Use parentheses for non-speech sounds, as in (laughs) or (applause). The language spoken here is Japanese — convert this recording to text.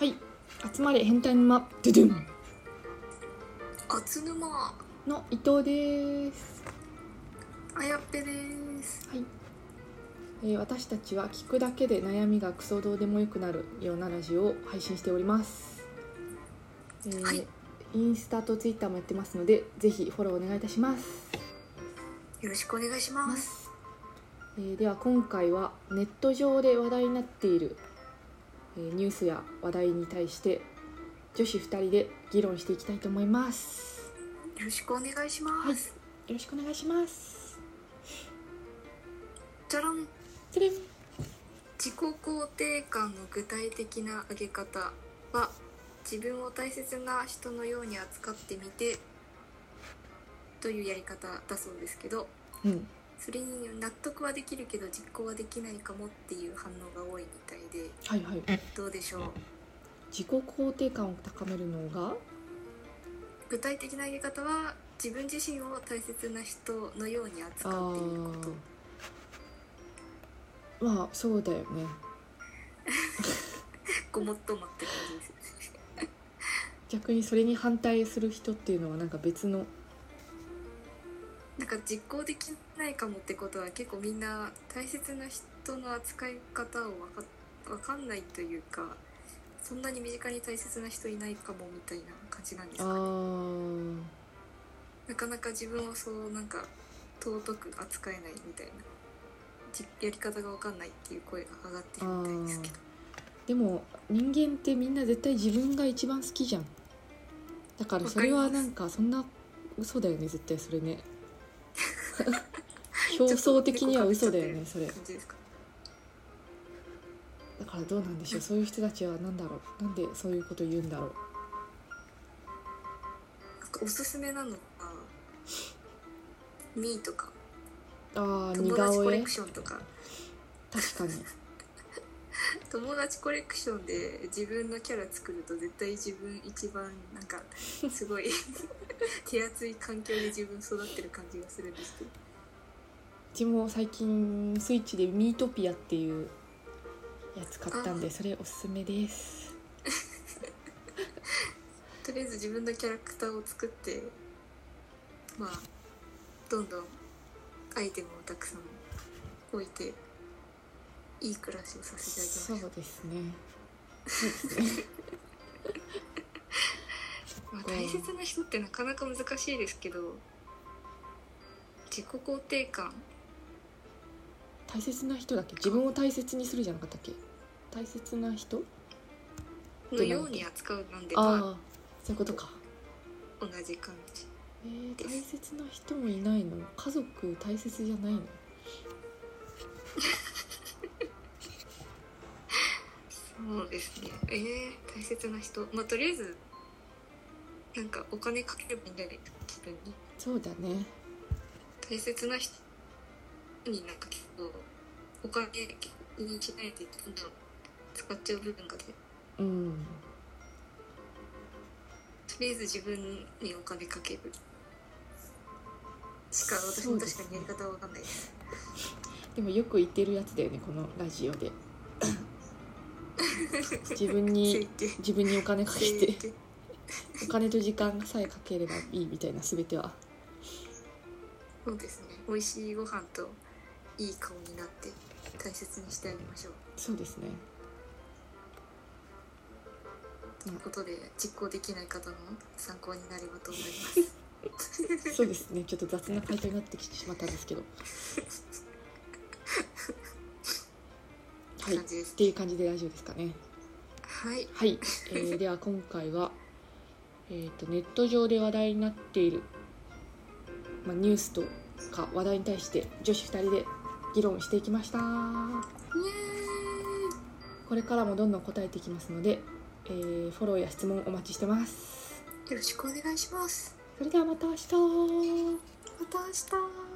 はい。集まれ変態沼。ドゥドゥンあつぬまの伊藤です。あやっぺです。はい、えー私たちは聞くだけで悩みがクソどうでもよくなるようなラジオを配信しております、えーはい。インスタとツイッターもやってますのでぜひフォローお願いいたします。よろしくお願いします。えーでは今回はネット上で話題になっている、えーニュースや話題に対して女子2人で議論していきたいと思います。よろしくお願いします、よろしくお願いします。じゃらん。それ自己肯定感の具体的な上げ方は自分を大切な人のように扱ってみてというやり方だそうですけど。うんそれに納得はできるけど実行はできないかもっていう反応が多いみたいではいはい。どうでしょう？自己肯定感を高めるのが？具体的な上げ方は自分自身を大切な人のように扱うっていうこと。まあそうだよね。(laughs) ごもっともって感じです。(laughs) 逆にそれに反対する人っていうのはなんか別のか実行できないかもってことは結構みんな大切な人の扱い方をわかわかんないというかそんなに身近に大切な人いないかもみたいな感じなんですあかね。ー。なかなか自分をそうなんか尊く扱えないみたいなじやり方がわかんないっていう声が上がってるみたいですけど。でも人間ってみんな絶対自分が一番好きじゃん。だからそれはなんかそんな嘘だよね絶対それね (laughs) 表層的には嘘だよねそれ。だからどうなんでしょうそういう人たちは何だろうなんでそういうこと言うんだろう。おすすめなのがミーとか。ああ似顔絵？コレクションとか。確かに (laughs) 友達コレクションで自分のキャラ作ると絶対自分一番なんかすごい (laughs) 手厚い環境で自分育ってる感じがするんですけど。うちも最近スイッチでミートピアっていうやつ買ったんでそれおすすめです。(laughs) とりあえず自分のキャラクターを作ってまあどんどんアイテムをたくさん置いていい暮らしをさせてあげまそう。ですねそうですね。(laughs) まあ、大切な人ってなかなか難しいですけど自己肯定感。大切な人だっけ？自分を大切にするじゃなかったっけ？大切な人？のように扱うなんでああまそういうことか。あ同じ感じ。えー、大切な人もいないの？家族大切じゃないの？(laughs) そうですね。えー、大切な人。まあとりあえずなんかお金かければいいんじゃない自分にそうだね。大切な人になんか結構お金にしないでどんどん使っちゃう部分がね。うん。とりあえず自分にお金かける。しか私も確かにやり方は分かんない。ですでもよく言ってるやつだよねこのラジオで自分に自分にお金かけ整て。形お金と時間さえかければいいみたいな全ては。そうですね。美味しいご飯といい顔になって大切にしてあげましょう。そうですね。ということで実行できない方の参考になればと思います。(laughs) そうですね。ちょっと雑な回答になってきてしまったんですけどはい。っていう感じで大丈夫ですかね。はい。はい、えー (laughs) では今回は、えー、とネット上で話題になっている、まあ、ニュースとか話題に対して女子2人で議論していきました。これからもどんどん答えていきますので、えーフォローや質問お待ちしてます。よろしくお願いします。それではまた明日。また明日